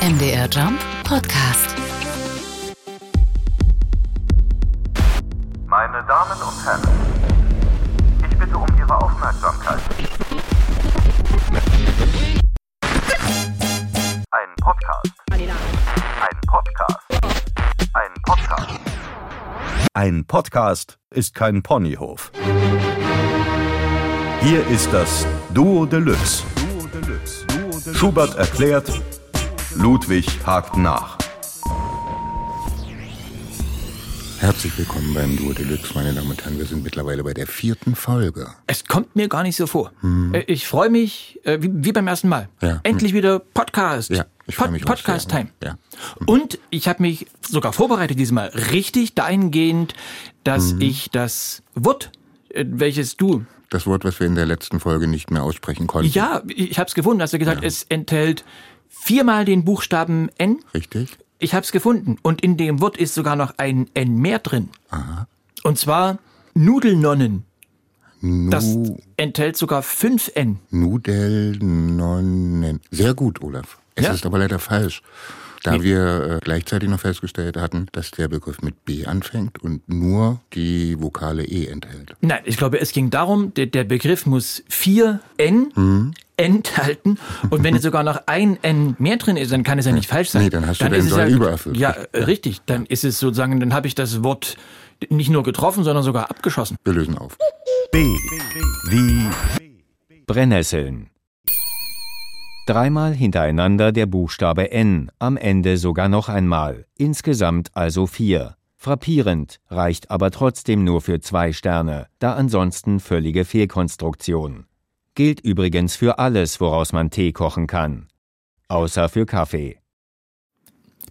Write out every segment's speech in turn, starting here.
MDR Jump Podcast. Meine Damen und Herren, ich bitte um Ihre Aufmerksamkeit. Ein Podcast. Ein Podcast. Ein Podcast. Ein Podcast ist kein Ponyhof. Hier ist das Duo Deluxe. Schubert erklärt, Ludwig hakt nach. Herzlich willkommen beim Duo Deluxe, meine Damen und Herren. Wir sind mittlerweile bei der vierten Folge. Es kommt mir gar nicht so vor. Äh, Ich freue mich, äh, wie, wie beim ersten Mal. Ja. Endlich wieder Podcast. Ja, ich freue mich auch Podcast sehr. Time. Ja. Und ich habe mich sogar vorbereitet diesmal richtig dahingehend, dass Mhm. ich das Wort, äh, welches du, Das Wort, was wir in der letzten Folge nicht mehr aussprechen konnten. ja, ich habe es gefunden, hast du gesagt, es enthält viermal den Buchstaben N. Richtig? Ich habe es gefunden und in dem Wort ist sogar noch ein N mehr drin. Und zwar Nudelnonnen. Das Nu enthält sogar fünf N. Nudelnonnen. Sehr gut, Olaf. Es Ja? ist aber leider falsch. Da wir äh, gleichzeitig noch festgestellt hatten, dass der Begriff mit B anfängt und nur die Vokale E enthält. Nein, ich glaube, es ging darum, der, der Begriff muss vier N enthalten. Und wenn jetzt sogar noch ein N mehr drin ist, dann kann es ja nicht falsch sein. Nee, dann hast du deinen ist es Soll ja, übererfüllt. Ja, äh, richtig. Dann ist es sozusagen, dann habe ich das Wort nicht nur getroffen, sondern sogar abgeschossen. Wir lösen auf. B wie Brennnesseln. Dreimal hintereinander der Buchstabe N, am Ende sogar noch einmal, insgesamt also vier. Frappierend, reicht aber trotzdem nur für zwei Sterne, da ansonsten völlige Fehlkonstruktion. Gilt übrigens für alles, woraus man Tee kochen kann. Außer für Kaffee.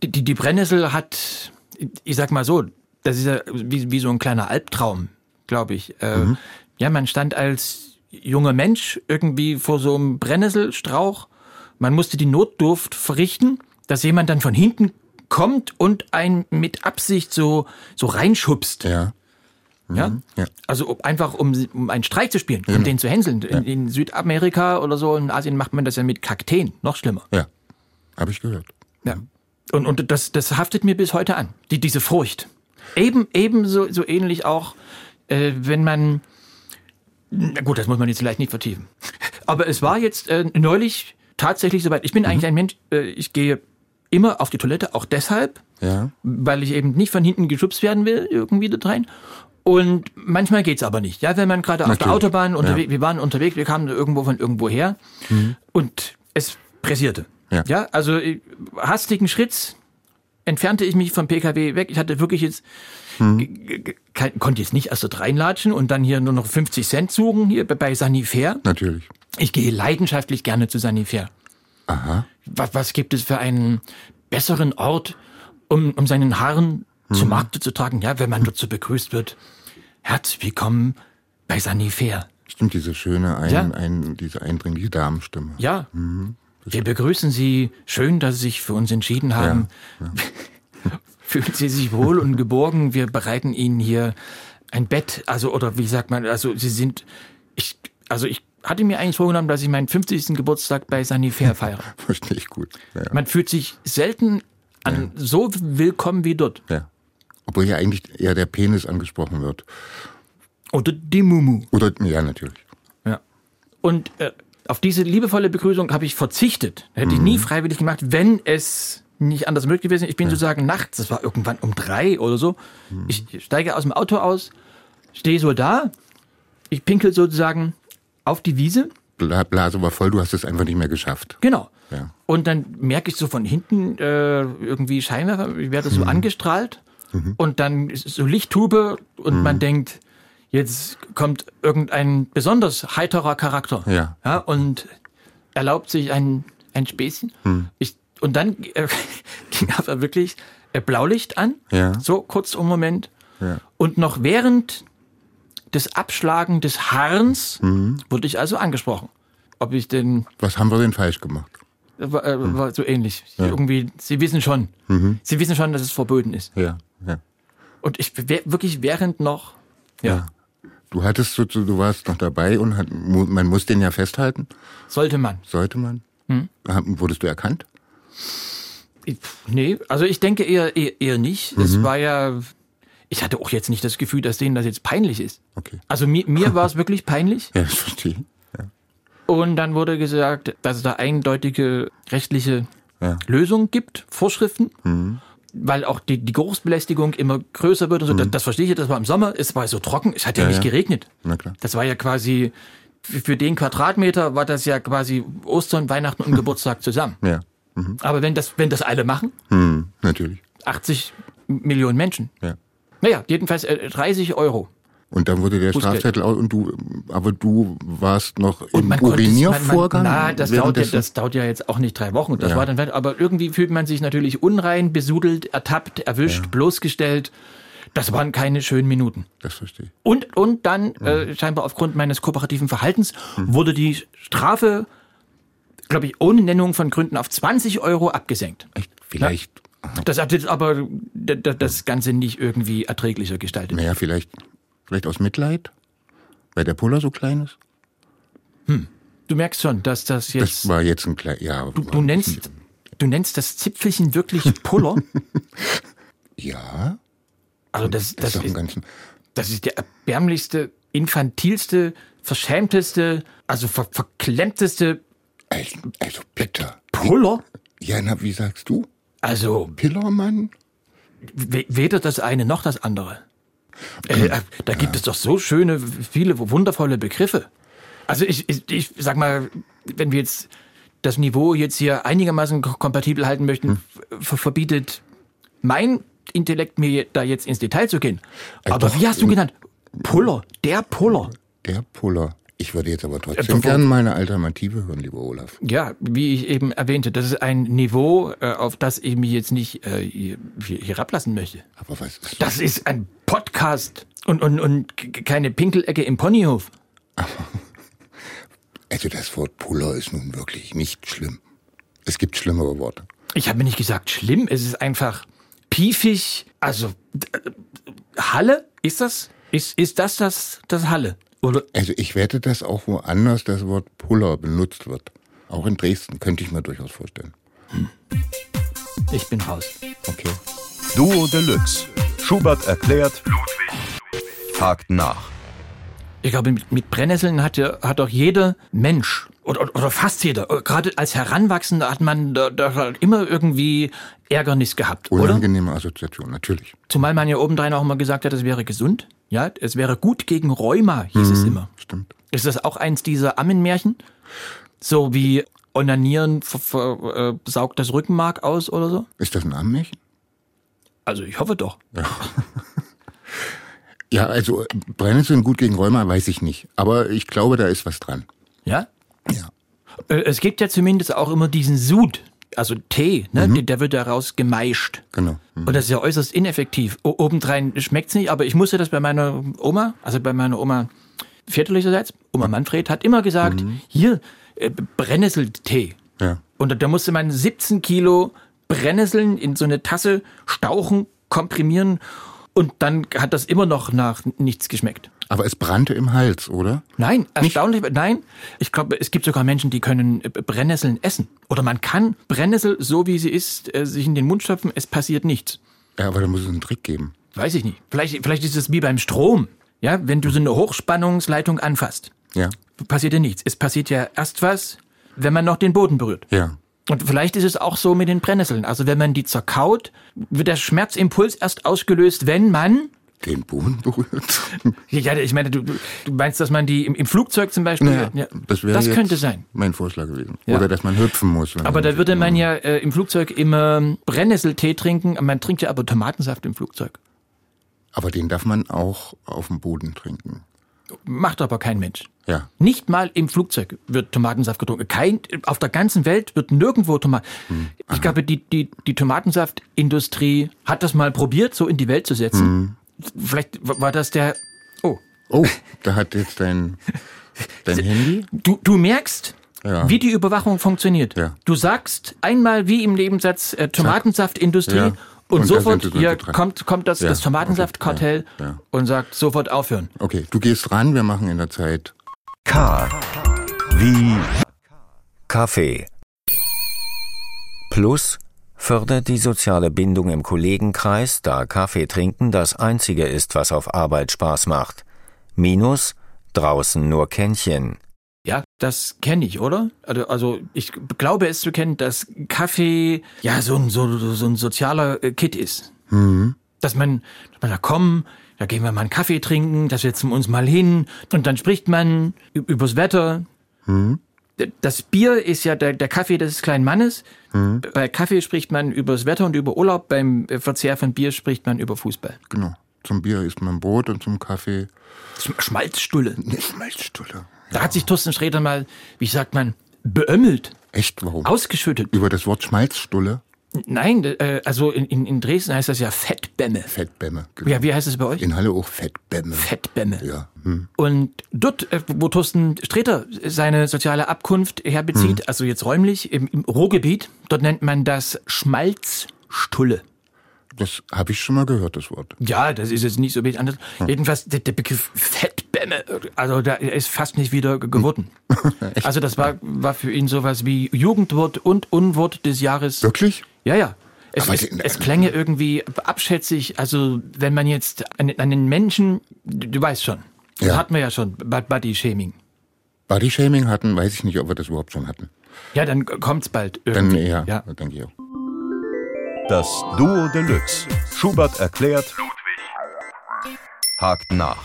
Die, die, die Brennnessel hat, ich sag mal so, das ist ja wie, wie so ein kleiner Albtraum, glaube ich. Äh, Ja, man stand als junger Mensch irgendwie vor so einem Brennnesselstrauch. Man musste die Notdurft verrichten, dass jemand dann von hinten kommt und einen mit Absicht so, so reinschubst. Ja. Ja? Ja. Also einfach um, um einen Streich zu spielen, um den zu hänseln. In, in Südamerika oder so, in Asien macht man das ja mit Kakteen, noch schlimmer. Ja. Habe ich gehört. Ja. Und, und das, das haftet mir bis heute an, die, diese Furcht. Eben, ebenso so ähnlich auch, äh, wenn man, na gut, das muss man jetzt vielleicht nicht vertiefen. Aber es war jetzt äh, neulich tatsächlich soweit. Ich bin eigentlich ein Mensch, äh, ich gehe immer auf die Toilette, auch deshalb, Ja. weil ich eben nicht von hinten geschubst werden will, irgendwie da rein. Und manchmal geht's aber nicht. Ja, wenn man gerade auf der. Autobahn unterwegs, wir waren unterwegs, wir kamen irgendwo von irgendwo her und es pressierte. Ja. ja also äh, hastigen Schritts entfernte ich mich vom PKW weg. Ich hatte wirklich jetzt, kein, konnte jetzt nicht erst dort reinlatschen und dann hier nur noch 50 Cent suchen, hier bei Sanifair. Natürlich. Ich gehe leidenschaftlich gerne zu Sanifair. Aha. Was, was gibt es für einen besseren Ort, um, um seinen Haaren zu Markte zu tragen? Ja, wenn man dort so begrüßt wird. Herzlich willkommen bei Sanifair. Stimmt, diese schöne, ein, Ja. ein, diese eindringliche Damenstimme. Ja, wir begrüßen Sie. Schön, dass Sie sich für uns entschieden haben. Fühlen Sie sich wohl und geborgen. Wir bereiten Ihnen hier ein Bett, also oder wie sagt man, also Sie sind, ich, also ich hatte mir eigentlich vorgenommen, dass ich meinen 50. Geburtstag bei Sanifair feiere. Verstehe ich gut. Ja. Man fühlt sich selten an so willkommen wie dort. ja. Obwohl ja eigentlich eher der Penis angesprochen wird. Oder die Mumu. Oder, ja, natürlich. Ja. Und äh, auf diese liebevolle Begrüßung habe ich verzichtet. Hätte ich nie freiwillig gemacht, wenn es nicht anders möglich gewesen wäre. Ich bin sozusagen nachts, das war irgendwann um drei oder so. Ich steige aus dem Auto aus, stehe so da, ich pinkel sozusagen auf die Wiese. Bla- Blase war voll, du hast es einfach nicht mehr geschafft. Genau. Ja. Und dann merke ich so von hinten äh, irgendwie Scheinwerfer, ich werde so angestrahlt und dann ist es so Lichttube und man denkt, jetzt kommt irgendein besonders heiterer Charakter. Ja. ja und erlaubt sich ein, ein Späßchen. Ich, und dann äh, ging aber wirklich äh, Blaulicht an, Ja. so kurz um Moment. Ja. Und noch während des Abschlagen des Harns wurde ich also angesprochen. Ob ich denn Was haben wir denn falsch gemacht? war, äh, war so ähnlich. Irgendwie, sie wissen schon. Sie wissen schon, dass es verboten ist. Ja, ja. Und ich wirklich während noch. Ja, Du hattest so, du warst noch dabei und hat, man muss den ja festhalten. sollte man. Sollte man? Hm. Wurdest du erkannt? Ich- Nee, also ich denke eher, eher, eher nicht. Mhm. Es war ja, ich hatte auch jetzt nicht das Gefühl, dass denen das jetzt peinlich ist. Okay. Also mir, mir war es wirklich peinlich. Ja, das verstehe ich. Ja. Und dann wurde gesagt, dass es da eindeutige rechtliche Ja. Mhm. Lösungen gibt, Vorschriften, weil auch die, die Geruchsbelästigung immer größer wird und so. Das, das verstehe ich, das war im Sommer, es war so trocken, es hat ja, Mhm. Ja, nicht ja. geregnet. Na klar. Das war ja quasi, für den Quadratmeter war das ja quasi Ostern, Weihnachten und Geburtstag zusammen. Ja. Aber wenn das, wenn das alle machen, Hm, natürlich. 80 Millionen Menschen. Ja. Naja, jedenfalls äh, 30 Euro. Und dann wurde der Bußgeld. Strafzettel aus und du, aber du warst noch im Uriniervorgang? Man, man, na, das dauert, ja, das dauert ja jetzt auch nicht drei Wochen. Das Ja. war dann, aber irgendwie fühlt man sich natürlich unrein, besudelt, ertappt, erwischt, bloßgestellt. Das waren keine schönen Minuten. Das verstehe ich. Und, und dann, Mhm. äh, scheinbar aufgrund meines kooperativen Verhaltens, wurde die Strafe, glaube ich, ohne Nennung von Gründen auf 20 Euro abgesenkt. Echt? Vielleicht, Das hat jetzt aber das Ganze nicht irgendwie erträglicher gestaltet. naja, vielleicht, vielleicht aus Mitleid? Weil der Puller so klein ist? Du merkst schon, dass das jetzt. Das war jetzt ein klein, ja. du, du, nennst, du nennst das Zipfelchen wirklich Puller? Ja, Also das, das das, ist ist, das ist der erbärmlichste, infantilste, verschämteste, also ver verklemmteste Also, also bitte. Puller. Ja, na, wie sagst du? Also Pillermann? we- weder das eine noch das andere. Äh, äh, da gibt es doch so schöne, viele wundervolle Begriffe. Also ich, ich, ich sag mal, wenn wir jetzt das Niveau jetzt hier einigermaßen ko- kompatibel halten möchten, ver verbietet mein Intellekt mir da jetzt ins Detail zu gehen. Aber doch, wie hast du im- genannt? Puller, der Puller. Der Puller. Ich würde jetzt aber Äh, trotzdem bevor- gerne meine Alternative hören, lieber Olaf. Ja, wie ich eben erwähnte, das ist ein Niveau, äh, auf das ich mich jetzt nicht äh, herablassen möchte. Aber was ist Das ist ein Podcast und, und, und keine Pinkelecke im Ponyhof. Also das Wort Puller ist nun wirklich nicht schlimm. Es gibt schlimmere Worte. Ich habe mir nicht gesagt schlimm, es ist einfach piefig. Also äh, Halle, ist das? Ist, ist das das, das Halle? Oder Also ich wette, dass auch woanders das Wort Puller benutzt wird. Auch in Dresden könnte ich mir durchaus vorstellen. ich bin raus. Okay. Duo Deluxe. Schubert erklärt, hakt nach. Ich glaube, mit, mit Brennnesseln hat, ja, hat doch jeder Mensch oder, oder- oder fast jeder, äh, gerade als Heranwachsender hat man da, da halt immer irgendwie Ärgernis gehabt, oder? Unangenehme Assoziation, natürlich. Zumal man ja obendrein auch immer gesagt hat, es wäre gesund. Ja, es wäre gut gegen Rheuma, hieß es immer. Stimmt. Ist das auch eins dieser Ammenmärchen? So wie Onanieren äh, saugt das Rückenmark aus oder so? Ist das ein Armmärchen? Also ich hoffe doch. Ja, also äh, Brennnesseln gut gegen Rheuma, weiß ich nicht. Aber ich glaube, da ist was dran. Ja? Ja. Äh, Es gibt ja zumindest auch immer diesen Sud, also Tee, ne? der, der wird daraus gemeischt. Genau. Hm. Und das ist ja äußerst ineffektiv. O obendrein schmeckt's nicht, aber ich musste das bei meiner Oma, also bei meiner Oma väterlicherseits, Oma Manfred, hat immer gesagt, hier, äh, Brennnesseltee. Ja. Und da- da musste man 17 Kilo Brennnesseln in so eine Tasse stauchen, komprimieren und dann hat das immer noch nach nichts geschmeckt. Aber es brannte im Hals, oder? Nein, erstaunlich, nein. Ich glaube, es gibt sogar Menschen, die können äh, Brennnesseln essen. Oder man kann Brennnessel, so wie sie ist, äh, sich in den Mund stopfen, es passiert nichts. Ja, aber da muss es einen Trick geben. Weiß ich nicht. Vielleicht, vielleicht ist es wie beim Strom. Ja, wenn du so eine Hochspannungsleitung anfasst, Ja. passiert ja nichts. Es passiert ja erst was, wenn man noch den Boden berührt. Ja. Und vielleicht ist es auch so mit den Brennnesseln. Also wenn man die zerkaut, wird der Schmerzimpuls erst ausgelöst, wenn man Den Boden berührt. Ja, ich meine, du, du meinst, dass man die im, im Flugzeug zum Beispiel. Naja, ja, das wäre das könnte sein. Mein Vorschlag gewesen. Ja. Oder dass man hüpfen muss. Aber da würde man ja äh, im Flugzeug immer Brennnesseltee trinken. Man trinkt ja aber Tomatensaft im Flugzeug. Aber den darf man auch auf dem Boden trinken. Macht aber kein Mensch. Ja. Nicht mal im Flugzeug wird Tomatensaft getrunken. Kein, auf der ganzen Welt wird nirgendwo Tomaten. Hm. Ich glaube, die, die, die Tomatensaftindustrie hat das mal probiert, so in die Welt zu setzen. Hm. Vielleicht war das der. Oh, Oh, da hat jetzt dein, dein Handy. Du, du merkst, Ja. wie die Überwachung funktioniert. Ja. Du sagst einmal wie im Nebensatz äh, Tomatensaftindustrie Ja. und, Und sofort hier kommt, kommt das, Ja, das Tomatensaftkartell okay. Ja, ja. und sagt sofort aufhören. Okay, du gehst ran, wir machen in der Zeit K wie Kaffee. Plus fördert die soziale Bindung im Kollegenkreis, da Kaffee trinken das einzige ist, was auf Arbeit Spaß macht. Minus draußen nur Kännchen. Ja, das kenne ich, oder? Also, also ich glaube es zu kennen, dass Kaffee ja so ein, so, so ein sozialer äh, Kit ist. Dass man, dass man da kommen, da gehen wir mal einen Kaffee trinken, da setzen wir uns mal hin und dann spricht man übers Wetter. D- Das Bier ist ja der, der Kaffee des kleinen Mannes. Bei Kaffee spricht man übers Wetter und über Urlaub. Beim Verzehr von Bier spricht man über Fußball. Genau. Zum Bier isst man Brot und zum Kaffee Sch- Schmalzstulle. eine Schmalzstulle. Da hat sich Thorsten Sträter mal, wie sagt man, beömmelt, Echt, warum? ausgeschüttet. Über das Wort Schmalzstulle? Nein, äh, also in, in, in Dresden heißt das ja Fettbämme. Fettbämme. genau. Ja, wie heißt es bei euch? In Halle auch Fettbämme. Fettbämme. Ja. Hm. Und dort, äh, wo Thorsten Sträter seine soziale Abkunft herbezieht, Hm. also jetzt räumlich im, im Ruhrgebiet, dort nennt man das Schmalzstulle. Das habe ich schon mal gehört, das Wort. Ja, das ist jetzt nicht so wichtig anders. Jedenfalls der, der Begriff Fettbämme, also da ist fast nicht wieder ge- geworden. also das war, war für ihn sowas wie Jugendwort und Unwort des Jahres. Wirklich? Ja, ja. Es, es, es klänge irgendwie abschätzig, also wenn man jetzt einen, einen Menschen, du, du weißt schon, das Ja. hatten wir ja schon, Bud- Body-Shaming. Bodyshaming hatten, weiß ich nicht, ob wir das überhaupt schon hatten. Ja, dann kommt's bald Dann irgendwie. eher, Ja. denke ich auch. Das Duo Deluxe. Schubert erklärt, hakt nach.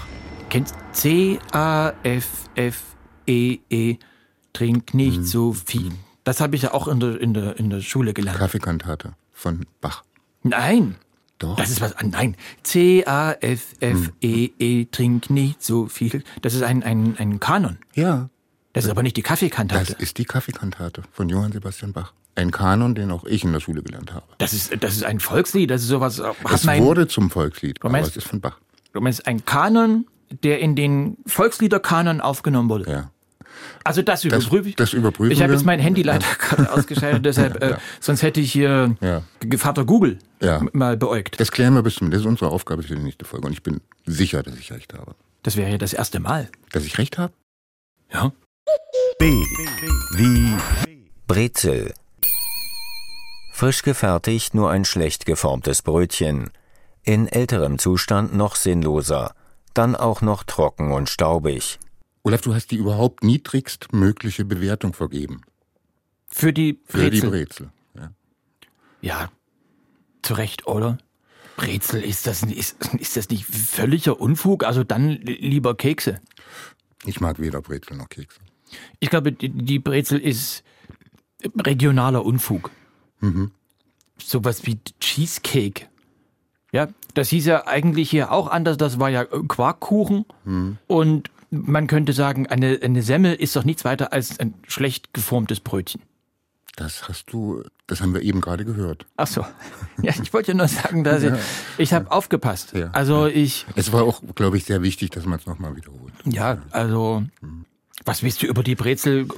Kennst C-A-F-F-E-E, E trink nicht Hm. so viel. Das habe ich ja auch in der, in der, in der Schule gelernt. Kaffeekantate von Bach. Nein. Doch. Das ist was an. Nein. C-A-F-F-E-E, E trink nicht so viel. Das ist ein, ein, ein Kanon. Ja. Das ist aber nicht die Das Kaffeekantate. ist die Kaffeekantate von Johann Sebastian Bach. Ein Kanon, den auch ich in der Schule gelernt habe. Das ist, das ist ein Volkslied. Das ist sowas. Hat Es mein, wurde zum Volkslied, aber meinst- es ist von Bach. du meinst ein Kanon, der in den Volksliederkanon aufgenommen wurde. Ja. Also das überprüfe ich. das überprüfen Ich habe jetzt mein Handy leider gerade ausgeschaltet, deshalb, äh, sonst hätte ich hier Ja. Vater Google Ja. mal beäugt. Das klären wir bis zum. Das ist unsere Aufgabe für die nächste Folge. Und ich bin sicher, dass ich recht habe. Das wäre ja das erste Mal. Dass ich recht habe? Ja. B. Wie Brezel. Frisch gefertigt nur ein schlecht geformtes Brötchen. In älterem Zustand noch sinnloser. Dann auch noch trocken und staubig. Olaf, du hast die überhaupt niedrigst mögliche Bewertung vergeben. Für die Für die Brezel. Brezel. Ja. Ja, zu Recht, oder? Brezel, ist das, ist, ist das nicht völliger Unfug? Also dann li- lieber Kekse. Ich mag weder Brezel noch Kekse. Ich glaube, die, die Brezel ist regionaler Unfug. Sowas wie Cheesecake. Ja, das hieß ja eigentlich hier auch anders. Das war ja Quarkkuchen. Und man könnte sagen, eine, eine Semmel ist doch nichts weiter als ein schlecht geformtes Brötchen. Das hast du, das haben wir eben gerade gehört. Ach so. Ja, ich wollte nur sagen, dass ich, ich habe aufgepasst. Ja. Also ich, Es war auch, glaube ich, sehr wichtig, dass man es nochmal wiederholt. ja, also, was willst du über die Brezel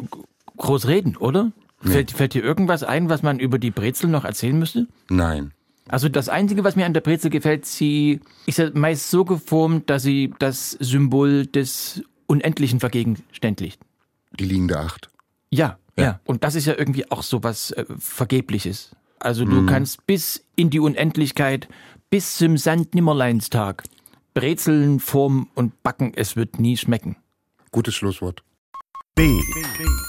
groß reden, oder? Fällt, fällt dir irgendwas ein, was man über die Brezel noch erzählen müsste? Nein. Also das Einzige, was mir an der Brezel gefällt, sie ist ja meist so geformt, dass sie das Symbol des Unendlichen vergegenständlicht. Die liegende Acht. Ja, ja, Ja. Und das ist ja irgendwie auch so was äh, Vergebliches. Also du kannst bis in die Unendlichkeit, bis zum Sand-Nimmerleinstag Brezeln formen und backen, es wird nie schmecken. Gutes Schlusswort. B.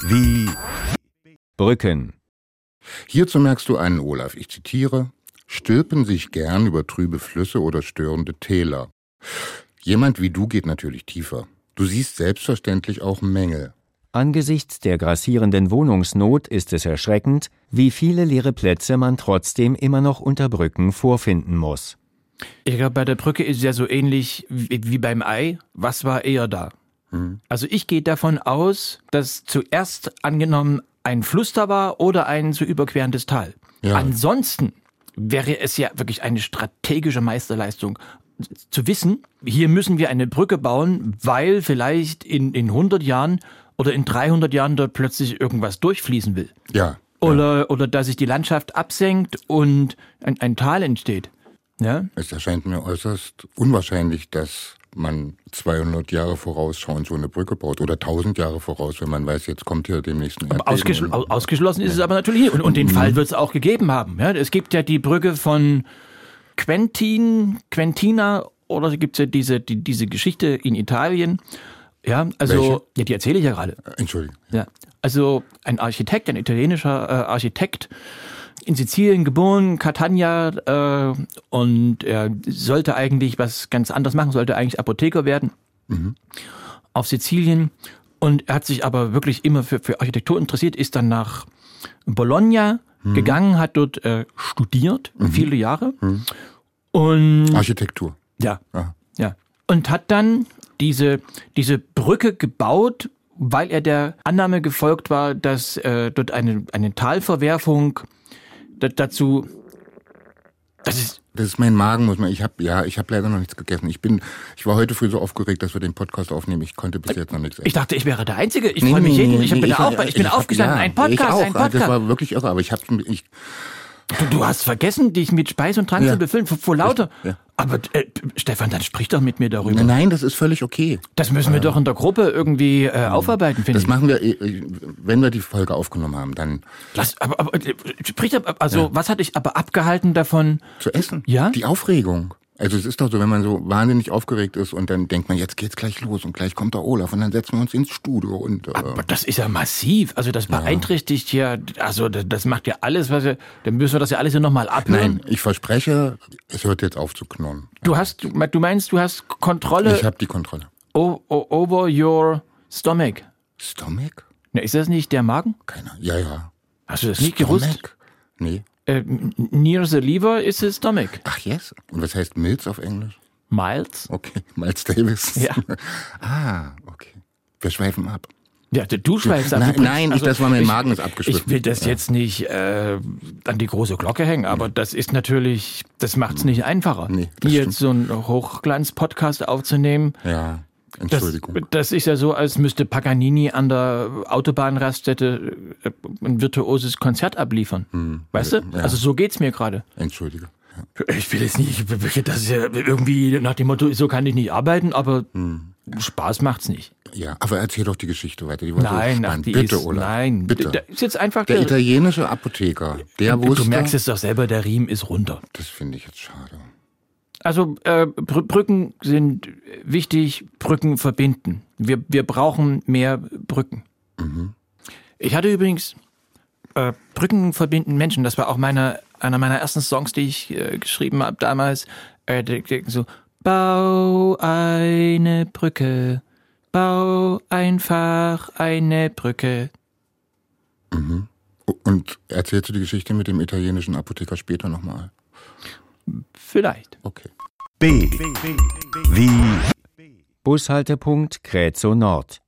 Wie Brücken. Hierzu merkst du einen, Olaf. Ich zitiere. Stülpen sich gern über trübe Flüsse oder störende Täler. Jemand wie du geht natürlich tiefer. Du siehst selbstverständlich auch Mängel. Angesichts der grassierenden Wohnungsnot ist es erschreckend, wie viele leere Plätze man trotzdem immer noch unter Brücken vorfinden muss. Ich glaube, bei der Brücke ist es ja so ähnlich wie, beim Ei. Was war eher da? Also ich gehe davon aus, dass zuerst angenommen ein Fluss da war oder ein zu überquerendes Tal. Ja. Ansonsten wäre es ja wirklich eine strategische Meisterleistung zu wissen, hier müssen wir eine Brücke bauen, weil vielleicht in, in 100 Jahren oder in 300 Jahren dort plötzlich irgendwas durchfließen will. Ja. Oder, oder dass sich die Landschaft absenkt und ein, ein Tal entsteht. Ja? Es erscheint mir äußerst unwahrscheinlich, dass man 200 Jahre vorausschauend so eine Brücke baut oder 1000 Jahre voraus, wenn man weiß, jetzt kommt hier demnächst ein ausgeschl au- ausgeschlossen ist es aber natürlich nicht. Und, und den Fall wird es auch gegeben haben. Ja, es gibt ja die Brücke von Quentin, Quentina, oder gibt es ja diese, die, diese Geschichte in Italien. Ja, also, Welche? ja, die erzähle ich ja gerade. Entschuldigung. Ja. Also ein Architekt, ein italienischer äh, Architekt, in Sizilien geboren, Catania, äh, und er sollte eigentlich was ganz anderes machen, sollte eigentlich Apotheker werden auf Sizilien. Und er hat sich aber wirklich immer für, für Architektur interessiert, ist dann nach Bologna gegangen, hat dort äh, studiert, viele Jahre. Und Architektur. ja, Aha. ja. Und hat dann diese, diese Brücke gebaut, weil er der Annahme gefolgt war, dass äh, dort eine, eine Talverwerfung dazu, das ist, Das ist mein Magen, muss man. Ich habe ja, ich habe leider noch nichts gegessen. Ich bin, ich war heute früh so aufgeregt, dass wir den Podcast aufnehmen. Ich konnte bis jetzt noch nichts essen. ich dachte, ich wäre der Einzige. Ich freue mich jeden, ich bin, ich, auch, ich bin hab- aufgestanden, ja, ein Podcast, ich auch. ein Podcast. Das war wirklich irre, aber ich habe ich, Du, du hast vergessen, dich mit Speis und Trank Ja. zu befüllen, vor, vor lauter. Ja. Aber äh, Stefan, dann sprich doch mit mir darüber. nein, das ist völlig okay. Das müssen wir doch in der Gruppe irgendwie äh, aufarbeiten, finde Das ich. machen wir, äh, wenn wir die Folge aufgenommen haben, dann Lass, aber, aber, äh, sprich doch, also was hat dich aber abgehalten davon? zu essen. Ja? Die Aufregung. Also es ist doch so, wenn man so wahnsinnig aufgeregt ist und dann denkt man, jetzt geht's gleich los und gleich kommt der Olaf und dann setzen wir uns ins Studio und äh, Aber das ist ja massiv. Also das beeinträchtigt ja, also das, das macht ja alles, was wir, dann müssen wir das ja alles nochmal abhören. nein, ich verspreche, es hört jetzt auf zu knurren. Du hast, du meinst, du hast Kontrolle Ich habe die Kontrolle. over your stomach. Stomach? Na, ist das nicht der Magen? Keiner. Ja, ja. Hast du das nicht gewusst? Stomach? Nee. Äh, near the liver is the stomach. Ach yes. Und was heißt Milz auf Englisch? Miles? Okay, Miles Davis. Ja. ah, okay. Wir schweifen ab. Ja, du schweifst ab. Nein, nein, ich- das war mein Magen ist abgeschliffen. Ich will das jetzt nicht äh, an die große Glocke hängen, aber das ist natürlich, das macht es nicht einfacher. Nee, Hier stimmt. jetzt so einen Hochglanz-Podcast aufzunehmen, Ja, Entschuldigung. das ist ja so, als müsste Paganini an der Autobahnraststätte äh, ein virtuoses Konzert abliefern. Weißt du? Hm. Ja. Also so geht's mir gerade. Entschuldige. Ja. Ich will jetzt nicht, das ist ja irgendwie nach dem Motto, so kann ich nicht arbeiten, aber Hm. Spaß macht's nicht. ja, aber erzähl doch die Geschichte weiter. Die war Nein, so ach, die Bitte, ist, Olaf. nein, Bitte. Da ist jetzt einfach der italienische Apotheker, der Du wusste... merkst es doch selber, der Riemen ist runter. Das finde ich jetzt schade. Also äh, Br Brücken sind wichtig, Brücken verbinden. Wir, wir brauchen mehr Brücken. Ich hatte übrigens äh, Brücken verbinden Menschen. Das war auch meine, einer meiner ersten Songs, die ich äh, geschrieben habe damals. Äh, so Bau eine Brücke, bau einfach eine Brücke. Und erzählst du die Geschichte mit dem italienischen Apotheker später nochmal? Vielleicht. Okay. B. Wie Bushaltepunkt Kräzow Nord.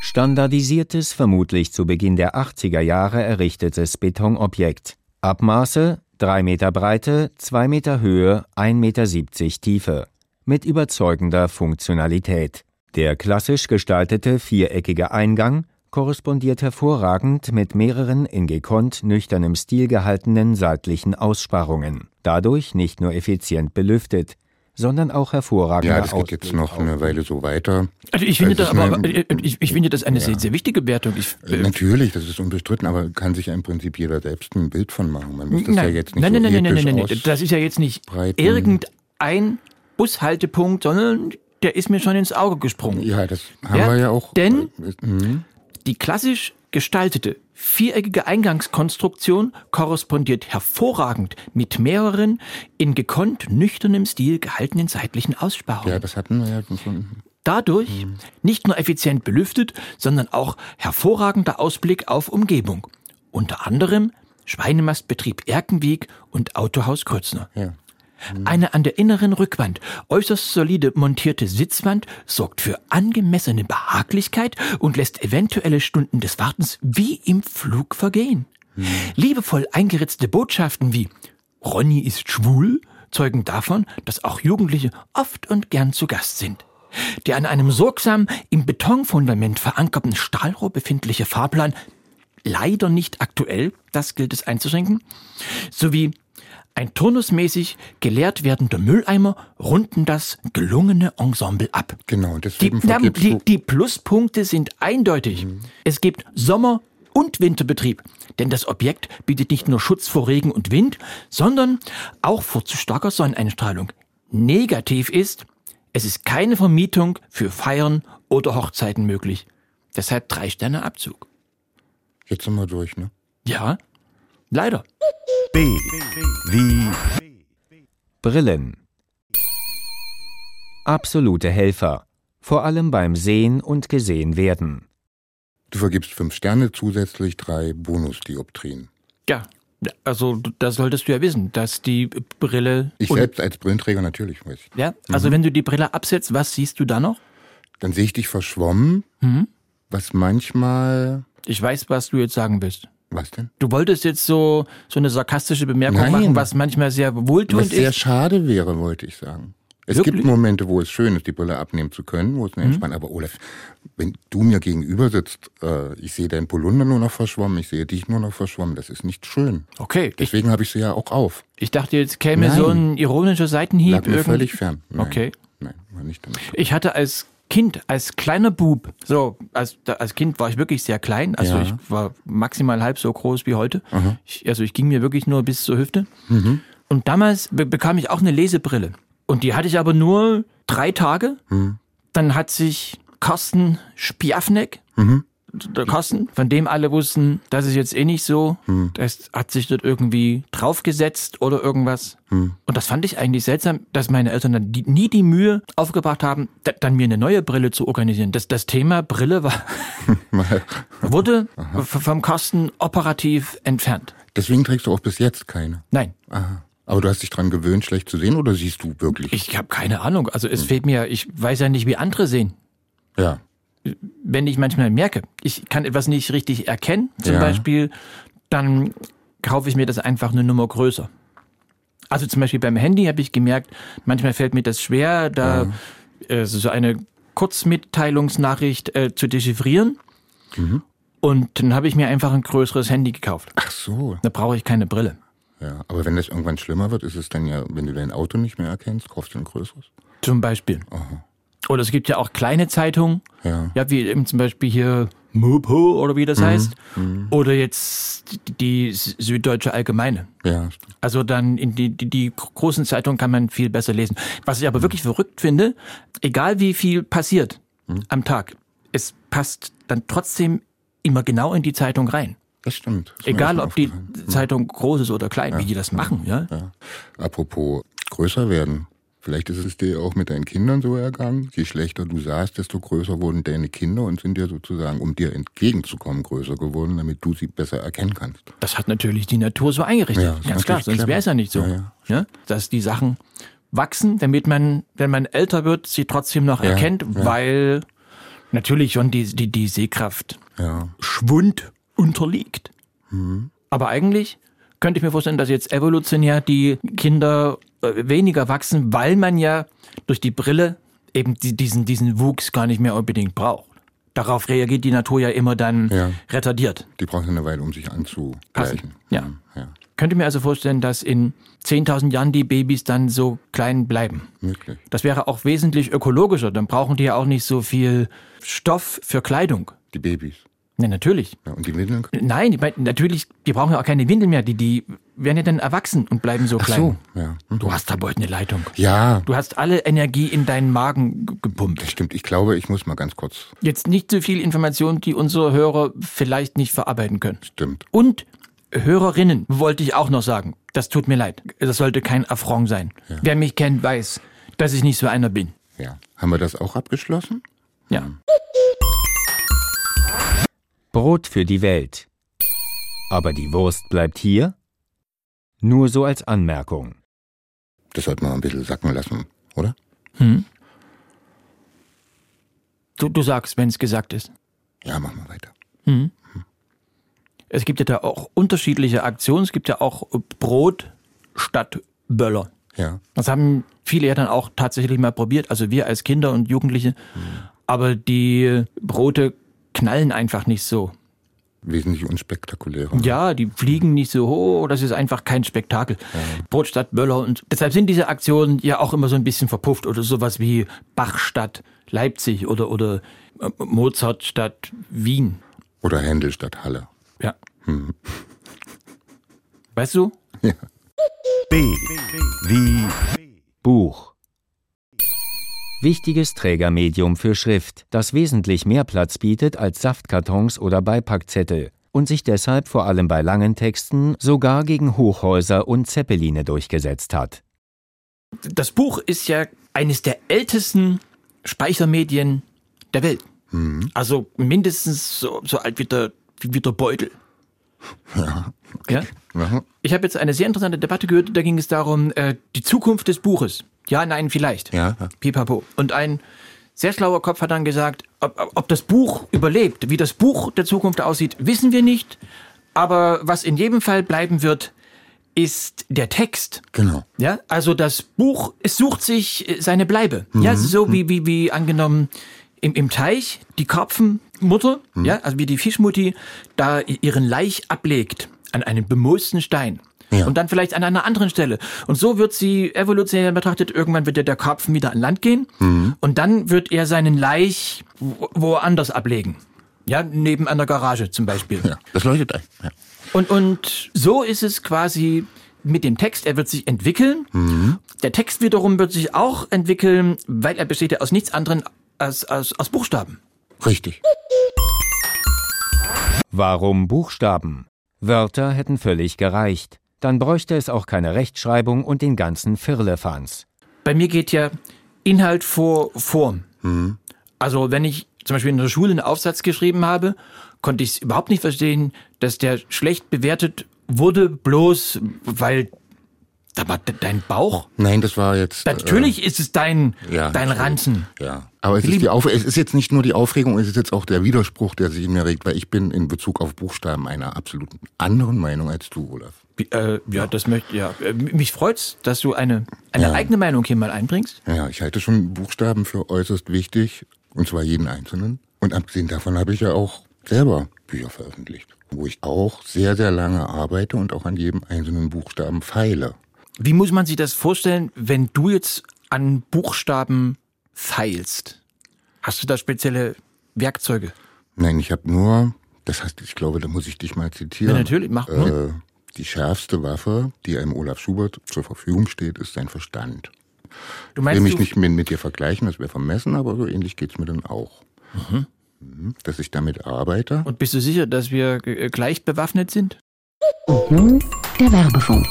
Standardisiertes, vermutlich zu Beginn der 80er Jahre errichtetes Betonobjekt. Abmaße 3 Meter Breite, 2 Meter Höhe, 1,70 Meter Tiefe. Mit überzeugender Funktionalität. Der klassisch gestaltete viereckige Eingang korrespondiert hervorragend mit mehreren in gekonnt nüchternem Stil gehaltenen seitlichen Aussparungen. Dadurch nicht nur effizient belüftet, sondern auch hervorragender Ja, das geht jetzt noch eine Weile so weiter. Also ich finde, ist aber, eine- äh, ich, ich finde das eine sehr, sehr wichtige Wertung. Ich, Äh, Natürlich, das ist unbestritten, aber kann sich ja im Prinzip jeder selbst ein Bild von machen. Man muss das nein, ja jetzt nicht nein, so nein, nein, nein, nein, nein, nein. Das ist ja jetzt nicht breiten. irgendein Bushaltepunkt, sondern der ist mir schon ins Auge gesprungen. Ja, das haben Ja, wir ja auch. denn- Mhm. Die klassisch gestaltete viereckige Eingangskonstruktion korrespondiert hervorragend mit mehreren in gekonnt nüchternem Stil gehaltenen seitlichen Aussparungen. Ja, das hatten wir ja schon. Dadurch nicht nur effizient belüftet, sondern auch hervorragender Ausblick auf Umgebung. Unter anderem Schweinemastbetrieb Erkenweg und Autohaus Krötzner. Ja. Eine an der inneren Rückwand äußerst solide montierte Sitzwand sorgt für angemessene Behaglichkeit und lässt eventuelle Stunden des Wartens wie im Flug vergehen. Liebevoll eingeritzte Botschaften wie Ronny ist schwul zeugen davon, dass auch Jugendliche oft und gern zu Gast sind. Der an einem sorgsam im Betonfundament verankerten Stahlrohr befindliche Fahrplan leider nicht aktuell, das gilt es einzuschränken, sowie Ein turnusmäßig geleert werdender Mülleimer runden das gelungene Ensemble ab. Genau, Die, deswegen na, vergibst die, die Pluspunkte sind eindeutig. Es gibt Sommer- und Winterbetrieb. Denn das Objekt bietet nicht nur Schutz vor Regen und Wind, sondern auch vor zu starker Sonneneinstrahlung. Negativ ist, es ist keine Vermietung für Feiern oder Hochzeiten möglich. Deshalb drei Sterne Abzug. Jetzt sind wir durch, ne? Ja, leider. B. Wie Brillen. Absolute Helfer. Vor allem beim Sehen und gesehen werden. Du vergibst fünf Sterne, zusätzlich drei Bonusdioptrien. Ja, also das solltest du ja wissen, dass die Brille... Ich selbst als Brillenträger natürlich weiß. ich. Ja, also wenn du die Brille absetzt, was siehst du da noch? Dann sehe ich dich verschwommen, Mhm. was manchmal. Ich weiß, was du jetzt sagen willst. Was denn? Du wolltest jetzt so, so eine sarkastische Bemerkung Nein. machen, was manchmal sehr Was wohltuend sehr ist. schade wäre, wollte ich sagen. Es Wirklich? gibt Momente, wo es schön ist, die Brille abnehmen zu können, wo es Mhm. eine Entspannung Aber Olaf, wenn du mir gegenüber sitzt, äh, ich sehe dein Polunder nur noch verschwommen, ich sehe dich nur noch verschwommen, das ist nicht schön. Okay, Deswegen habe ich sie ja auch auf. ich dachte, jetzt käme Nein. so ein ironischer Seitenhieb. Lag mir völlig fern. Nein, Okay. Nein, war nicht damit. Ich hatte als Kind, als kleiner Bub, so, als, als Kind war ich wirklich sehr klein, also Ja. ich war maximal halb so groß wie heute. Ich, also ich ging mir wirklich nur bis zur Hüfte. Mhm. Und damals be bekam ich auch eine Lesebrille. Und die hatte ich aber nur drei Tage. Mhm. Dann hat sich Carsten Spiafnek, der Carsten, von dem alle wussten, das ist jetzt eh nicht so, Mhm. das hat sich dort irgendwie draufgesetzt oder irgendwas. Mhm. Und das fand ich eigentlich seltsam, dass meine Eltern dann nie die Mühe aufgebracht haben, da, dann mir eine neue Brille zu organisieren. Das, das Thema Brille war, wurde vom Carsten operativ entfernt. Deswegen trägst du auch bis jetzt keine. Nein, Aha. Aber du hast dich dran gewöhnt, schlecht zu sehen oder siehst du wirklich? ich habe keine Ahnung. Also es fehlt mir, ich weiß ja nicht, wie andere sehen. ja. Wenn ich manchmal merke, ich kann etwas nicht richtig erkennen, zum Ja. Beispiel, dann kaufe ich mir das einfach eine Nummer größer. Also zum Beispiel beim Handy habe ich gemerkt, manchmal fällt mir das schwer, da äh, so eine Kurzmitteilungsnachricht äh, zu dechiffrieren. Mhm. Und dann habe ich mir einfach ein größeres Handy gekauft. Ach so. Da brauche ich keine Brille. Ja. Aber wenn das irgendwann schlimmer wird, ist es dann ja, wenn du dein Auto nicht mehr erkennst, kaufst du ein größeres? Zum Beispiel. Oder es gibt ja auch kleine Zeitungen, Ja. ja, wie eben zum Beispiel hier Mopo oder wie das heißt. Oder jetzt die Süddeutsche Allgemeine. Ja. Also dann in die, die, die großen Zeitungen kann man viel besser lesen. Was ich aber wirklich verrückt finde, egal wie viel passiert am Tag, es passt dann trotzdem immer genau in die Zeitung rein. Das stimmt. Das Egal, ob die. Zeitung groß ist oder klein, wie die das machen, ja. Ja. Apropos größer werden. Vielleicht ist es dir auch mit deinen Kindern so ergangen. Je schlechter du sahst, desto größer wurden deine Kinder und sind dir sozusagen, um dir entgegenzukommen, größer geworden, damit du sie besser erkennen kannst. Das hat natürlich die Natur so eingerichtet. Ja, Ganz klar, sonst wäre es ja nicht so. Ja, ja. Dass die Sachen wachsen, damit man, wenn man älter wird, sie trotzdem noch erkennt, weil natürlich schon die, die, die Sehkraft. Schwund unterliegt. Mhm. Aber eigentlich könnte ich mir vorstellen, dass jetzt evolutionär die Kinder weniger wachsen, weil man ja durch die Brille eben die, diesen, diesen Wuchs gar nicht mehr unbedingt braucht. Darauf reagiert die Natur ja immer dann Ja. retardiert. Die brauchen eine Weile, um sich anzugleichen. Ja. Mhm, ja. Könnte mir also vorstellen, dass in 10.000 Jahren die Babys dann so klein bleiben. Möglich. Das wäre auch wesentlich ökologischer. Dann brauchen die ja auch nicht so viel Stoff für Kleidung. Die Babys. Ne, natürlich. Ja, und die Windeln? Nein, die, mein- natürlich, die brauchen ja auch keine Windeln mehr. Die, die werden ja dann erwachsen und bleiben so Ach klein. so, ja. Mhm. Du hast da bald eine Leitung. Ja, Du hast alle Energie in deinen Magen gepumpt. das stimmt. Ich glaube, ich muss mal ganz kurz. Jetzt nicht so viel Information, die unsere Hörer vielleicht nicht verarbeiten können. Stimmt. Und Hörerinnen wollte ich auch noch sagen. Das tut mir leid. Das sollte kein Affront sein. Wer mich kennt, weiß, dass ich nicht so einer bin. Ja. Haben wir das auch abgeschlossen? Ja. Brot für die Welt. Aber die Wurst bleibt hier? Nur so als Anmerkung. Das sollte man ein bisschen sacken lassen, oder? Hm? Du, du sagst, wenn es gesagt ist. Ja, machen wir weiter. Es gibt ja da auch unterschiedliche Aktionen. Es gibt ja auch Brot statt Böller. Ja. Das haben viele ja dann auch tatsächlich mal probiert, also wir als Kinder und Jugendliche. Aber die Brote knallen einfach nicht so. Wesentlich unspektakulärer. Ja, die fliegen nicht so hoch, das ist einfach kein Spektakel. Brot statt Böller und deshalb sind diese Aktionen ja auch immer so ein bisschen verpufft oder sowas wie Bach statt Leipzig oder, oder äh, Mozart statt Wien. Oder Händel statt Halle. Ja. Weißt du? B. Wie Buch. Wichtiges Trägermedium für Schrift, das wesentlich mehr Platz bietet als Saftkartons oder Beipackzettel und sich deshalb vor allem bei langen Texten sogar gegen Hochhäuser und Zeppeline durchgesetzt hat. Das Buch ist ja eines der ältesten Speichermedien der Welt. Also mindestens so, so alt wie der, wie der Beutel. Ja. ja? Ja. Ich habe jetzt eine sehr interessante Debatte gehört, da ging es darum, äh, die Zukunft des Buches. Ja, nein, vielleicht. Ja. Pipapo. Und ein sehr schlauer Kopf hat dann gesagt, ob, ob das Buch überlebt, wie das Buch der Zukunft aussieht, wissen wir nicht. Aber was in jedem Fall bleiben wird, ist der Text. Genau. Ja, also das Buch, es sucht sich äh, seine Bleibe. Ja, so wie, wie, wie angenommen im, im Teich die Karpfenmutter, ja, also wie die Fischmutti da ihren Laich ablegt an einen bemoosten Stein. Ja. Und dann vielleicht an einer anderen Stelle. Und so wird sie evolutionär betrachtet, irgendwann wird ja der Karpfen wieder an Land gehen und dann wird er seinen Laich wo- woanders ablegen. Ja, neben einer Garage zum Beispiel. Ja. Das leuchtet ein. Ja. Und, und so ist es quasi mit dem Text. Er wird sich entwickeln. Der Text wiederum wird sich auch entwickeln, weil er besteht ja aus nichts anderem als, als aus Buchstaben. Richtig. Warum Buchstaben? Wörter hätten völlig gereicht. Dann bräuchte es auch keine Rechtschreibung und den ganzen Firlefanz. Bei mir geht ja Inhalt vor Form. Also wenn ich zum Beispiel in der Schule einen Aufsatz geschrieben habe, konnte ich es überhaupt nicht verstehen, dass der schlecht bewertet wurde, bloß weil da war de- dein Bauch. Nein, das war jetzt. Natürlich ist es dein, ja, dein. Ranzen. Äh, ja. Aber es ist, die Auf es ist jetzt nicht nur die Aufregung, es ist jetzt auch der Widerspruch, der sich in mir regt, weil ich bin in Bezug auf Buchstaben einer absolut anderen Meinung als du, Olaf. Äh, ja, das möchte ja. Äh, Mich freut's, dass du eine, eine Ja. eigene Meinung hier mal einbringst. Ja, ich halte schon Buchstaben für äußerst wichtig, und zwar jeden einzelnen. Und abgesehen davon habe ich ja auch selber Bücher veröffentlicht, wo ich auch sehr, sehr lange arbeite und auch an jedem einzelnen Buchstaben feile. Wie muss man sich das vorstellen, wenn du jetzt an Buchstaben feilst? Hast du da spezielle Werkzeuge? Nein, ich habe nur, das heißt, ich glaube, da muss ich dich mal zitieren. Ja, natürlich, mach nur. Äh, die schärfste Waffe, die einem Olaf Schubert zur Verfügung steht, ist sein Verstand. Du Ich will meinst, mich du, nicht mit, mit dir vergleichen, das wäre vermessen, aber so ähnlich geht's mir dann auch. Mhm. Dass ich damit arbeite. und bist du sicher, dass wir äh, gleich bewaffnet sind? Nun der Werbefunk.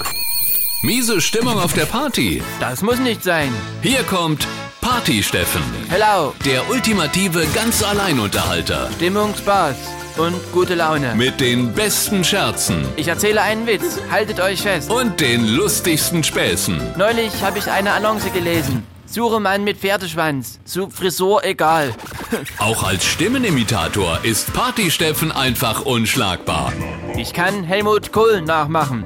Miese Stimmung auf der Party. Das muss nicht sein. Hier kommt Party Steffen, Hello, der ultimative ganz Alleinunterhalter Stimmung, Spaß und gute Laune. mit den besten Scherzen Ich erzähle einen Witz. Haltet euch fest. und den lustigsten Späßen. Neulich habe ich eine Annonce gelesen. Suche Mann mit Pferdeschwanz. Zu Frisur egal. Auch als Stimmenimitator ist Party Steffen einfach unschlagbar. Ich kann Helmut Kohl nachmachen.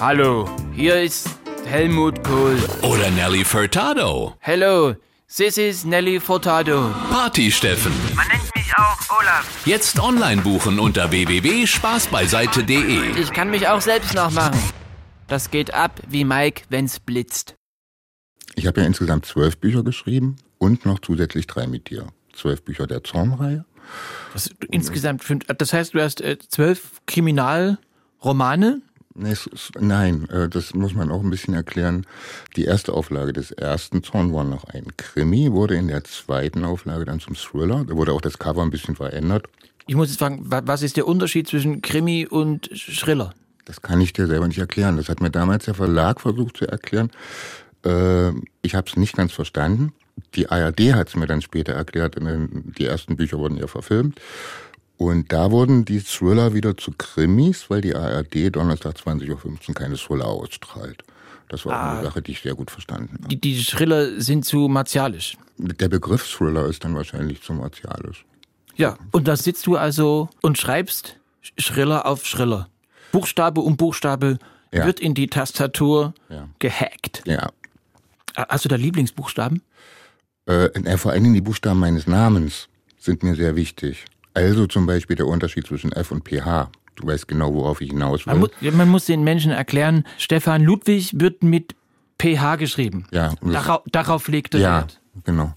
Hallo, hier ist Helmut Kohl. Oder Nelly Furtado. Hello, this is Nelly Furtado. Party Steffen. Man nennt mich auch Olaf. Jetzt online buchen unter www.spaßbeiseite.de. Ich kann mich auch selbst nachmachen. Das geht ab wie Mike, wenn's blitzt. Ich habe ja insgesamt zwölf Bücher geschrieben und noch zusätzlich drei mit dir. Zwölf Bücher der Zornreihe. Das, insgesamt fünf. Das heißt, du hast äh, zwölf Kriminalromane. Nein, äh, das muss man auch ein bisschen erklären. Die erste Auflage des ersten Zorn war noch ein Krimi, wurde in der zweiten Auflage dann zum Thriller. Da wurde auch das Cover ein bisschen verändert. Ich muss jetzt fragen, wa- was ist der Unterschied zwischen Krimi und Schriller? Das kann ich dir selber nicht erklären. Das hat mir damals der Verlag versucht zu erklären. Äh, ich habe es nicht ganz verstanden. Die ARD hat es mir dann später erklärt. Die ersten Bücher wurden ja verfilmt. Und da wurden die Thriller wieder zu Krimis, weil die ARD Donnerstag 20.15 Uhr keine Thriller ausstrahlt. Das war auch eine Sache, die ich sehr gut verstanden habe. Die, die Schriller sind zu martialisch. Der Begriff Thriller ist dann wahrscheinlich zu martialisch. Ja, und da sitzt du also und schreibst Schriller auf Schriller. Buchstabe um Buchstabe Ja. wird in die Tastatur Ja. gehackt. Ja. Hast du da Lieblingsbuchstaben? Äh, vor allen Dingen die Buchstaben meines Namens sind mir sehr wichtig. Also zum Beispiel der Unterschied zwischen F und PH. Du weißt genau, worauf ich hinaus will. Man muss, man muss den Menschen erklären, Stefan Ludwig wird mit PH geschrieben. Ja, Darauf, darauf legt er ja, Wert. genau.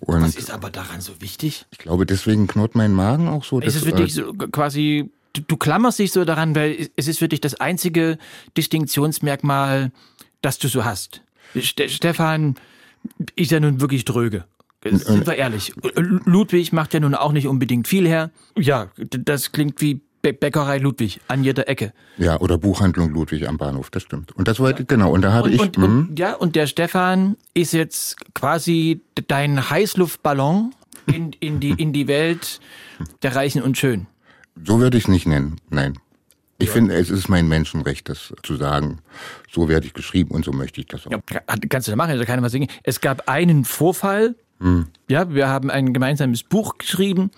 Und Was ist aber daran so wichtig? ich glaube, deswegen knurrt mein Magen auch so. Ist es für dich so quasi, du, du klammerst dich so daran, weil es ist für dich das einzige Distinktionsmerkmal, das du so hast. Ste Stefan ist ja nun wirklich dröge. Sind wir ehrlich. Ludwig macht ja nun auch nicht unbedingt viel her. Ja, das klingt wie Bä- Bäckerei Ludwig an jeder Ecke. Ja, oder Buchhandlung Ludwig am Bahnhof, das stimmt. Und das wollte, genau, und da habe Und, ich, und, hm, und, ja, und der Stefan ist jetzt quasi dein Heißluftballon in, in, die, in die Welt der Reichen und Schönen. so würde ich es nicht nennen, nein. Ich finde, es ist mein Menschenrecht, das zu sagen. So werde ich geschrieben und so möchte ich das auch. Ja, kann- kannst du da machen, da kann ich was singen. Es gab einen Vorfall, ja, wir haben ein gemeinsames Buch geschrieben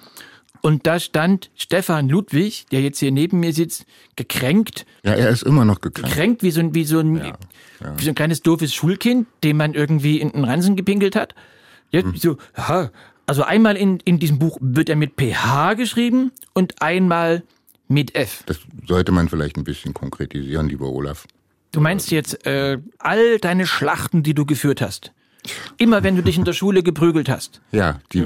und da stand Stefan Ludwig, der jetzt hier neben mir sitzt, gekränkt, Ja, er ist immer noch gekränkt. gekränkt wie so ein, wie so ein, Wie so ein kleines doofes Schulkind, dem man irgendwie in den Ransen gepinkelt hat. Ja, so, ja, also einmal in, in diesem Buch wird er mit PH geschrieben und einmal mit F. Das sollte man vielleicht ein bisschen konkretisieren, lieber Olaf. Du meinst jetzt äh, all deine Schlachten, die du geführt hast. Immer wenn du dich in der Schule geprügelt hast. Ja, die,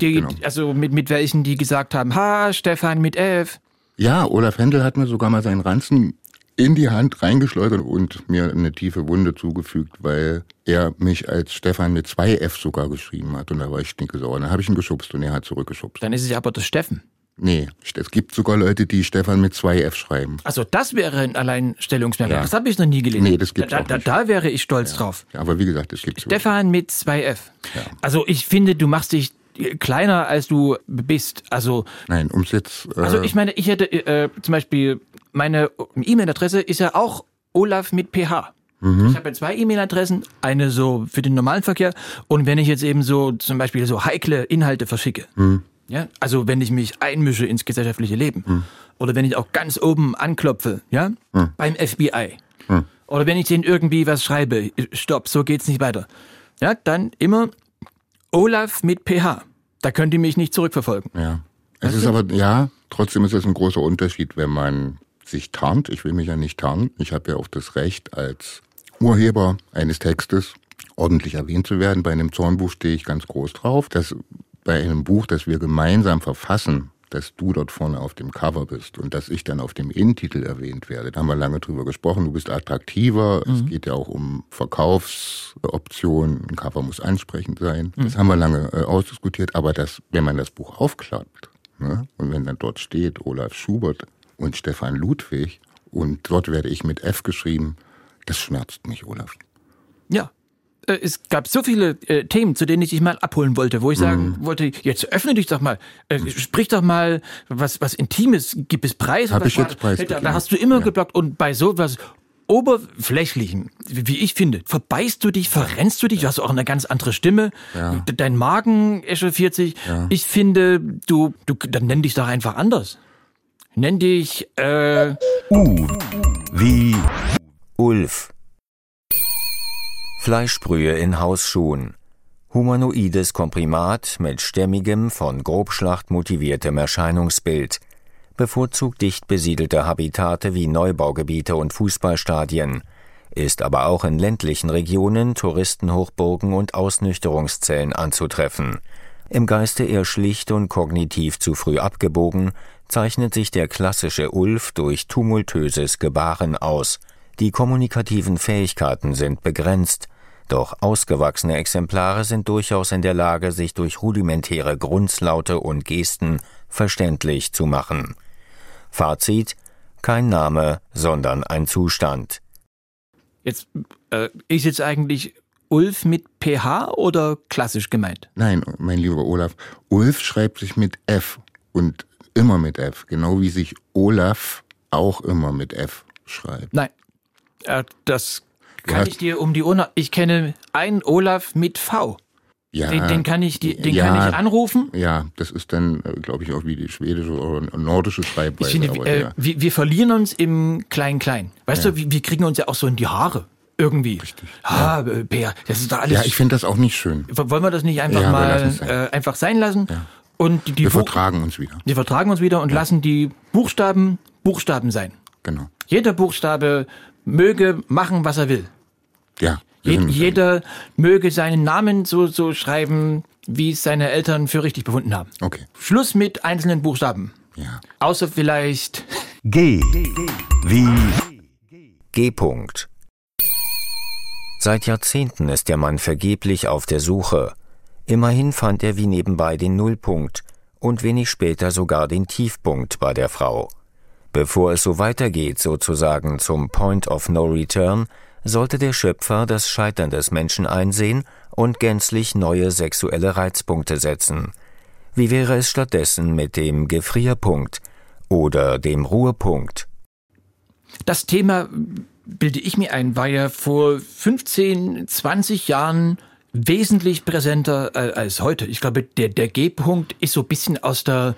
Die, genau. Also mit, mit welchen, die gesagt haben, ha, Stefan mit F. Ja, Olaf Händel hat mir sogar mal seinen Ranzen in die Hand reingeschleudert und mir eine tiefe Wunde zugefügt, weil er mich als Stefan mit zwei F sogar geschrieben hat. Und da war ich stinkesauer. Dann habe ich ihn geschubst und er hat zurückgeschubst. Dann ist es ja aber der Steffen. Nee, es gibt sogar Leute, die Stefan mit zwei F schreiben. Also das wäre ein Alleinstellungsmerkmal. Ja. Das habe ich noch nie gelesen. Nee, das gibt's da, auch da, nicht. da wäre ich stolz drauf. Ja, aber wie gesagt, es gibt Stefan mit zwei F. Also ich finde, du machst dich kleiner, als du bist. Also, Nein, ums jetzt. Äh, also ich meine, ich hätte äh, zum Beispiel, meine E-Mail-Adresse ist ja auch Olaf mit PH. Ich habe ja zwei E-Mail-Adressen, eine so für den normalen Verkehr und wenn ich jetzt eben so zum Beispiel so heikle Inhalte verschicke, ja, also wenn ich mich einmische ins gesellschaftliche Leben oder wenn ich auch ganz oben anklopfe, ja, beim FBI oder wenn ich denen irgendwie was schreibe, stopp, so geht's nicht weiter, ja, dann immer Olaf mit PH. Da könnt ihr mich nicht zurückverfolgen. Ja. Es ist aber, ja, trotzdem ist es ein großer Unterschied, wenn man sich tarnt. Ich will mich ja nicht tarnen. Ich habe ja auch das Recht, als Urheber eines Textes ordentlich erwähnt zu werden. Bei einem Zornbuch stehe ich ganz groß drauf, dass bei einem Buch, das wir gemeinsam verfassen, dass du dort vorne auf dem Cover bist und dass ich dann auf dem Innentitel erwähnt werde. Da haben wir lange drüber gesprochen. Du bist attraktiver. Es geht ja auch um Verkaufsoptionen. Ein Cover muss ansprechend sein. Das haben wir lange äh, ausdiskutiert. Aber das, wenn man das Buch aufklappt ne, und wenn dann dort steht Olaf Schubert und Stefan Ludwig und dort werde ich mit F geschrieben, das schmerzt mich, Olaf. Ja. Äh, Es gab so viele äh, Themen, zu denen ich dich mal abholen wollte, wo ich sagen Mhm. wollte, jetzt öffne dich doch mal, äh, sprich doch mal was was Intimes, gib es Preis. Hab ich war- jetzt preisgegeben. Da, da hast du immer Ja. geblockt und bei sowas oberflächlichem, wie wie ich finde, verbeißt du dich, verrennst du dich, du hast auch eine ganz andere Stimme, Ja. De- dein Magen echauffiert sich. Ja. Ich finde, du, du, dann nenn dich doch einfach anders. Nenn dich, äh, U wie Ulf. Fleischbrühe in Hausschuhen. Humanoides Komprimat mit stämmigem, von Grobschlacht motiviertem Erscheinungsbild. Bevorzugt dicht besiedelte Habitate wie Neubaugebiete und Fußballstadien. Ist aber auch in ländlichen Regionen, Touristenhochburgen und Ausnüchterungszellen anzutreffen. Im Geiste eher schlicht und kognitiv zu früh abgebogen, zeichnet sich der klassische Ulf durch tumultöses Gebaren aus. Die kommunikativen Fähigkeiten sind begrenzt, doch ausgewachsene Exemplare sind durchaus in der Lage, sich durch rudimentäre Grundslaute und Gesten verständlich zu machen. Fazit kein Name, sondern ein Zustand. jetzt, äh, ist jetzt eigentlich Ulf mit PH oder klassisch gemeint? Nein, mein lieber Olaf, Ulf schreibt sich mit F und immer mit F, genau wie sich Olaf auch immer mit F schreibt. Nein. Äh, das kann ich dir um die Ohren. Ich kenne einen Olaf mit V. Ja, Den, den kann ich, den ja, kann ich anrufen. Ja, das ist dann, glaube ich, auch wie die schwedische oder nordische Schreibweise. finde, aber äh, ja. wir, wir verlieren uns im Klein-Klein. Weißt du, wir, wir kriegen uns ja auch so in die Haare. Irgendwie. Richtig. Ah, äh, Peer, das ist doch alles. ja, ich finde das auch nicht schön. Wollen wir das nicht einfach Ja, wir mal sein. äh, einfach sein lassen? Und die, die Wir vertragen uns wieder. die vertragen uns wieder und lassen die Buchstaben Buchstaben sein. Genau. Jeder Buchstabe möge machen, was er will. Ja. Je, jeder möge seinen Namen so, so schreiben, wie es seine Eltern für richtig befunden haben. Okay. Schluss mit einzelnen Buchstaben. Ja. Außer vielleicht G. Wie G. -Punkt. Seit Jahrzehnten ist der Mann vergeblich auf der Suche. Immerhin fand er wie nebenbei den Nullpunkt und wenig später sogar den Tiefpunkt bei der Frau. Bevor es so weitergeht, sozusagen zum Point of No Return, sollte der Schöpfer das Scheitern des Menschen einsehen und gänzlich neue sexuelle Reizpunkte setzen. Wie wäre es stattdessen mit dem Gefrierpunkt oder dem Ruhepunkt? das Thema, bilde ich mir ein, war ja vor 15, 20 Jahren wesentlich präsenter äh, als heute. Ich glaube, der, der G-Punkt ist so ein bisschen aus der,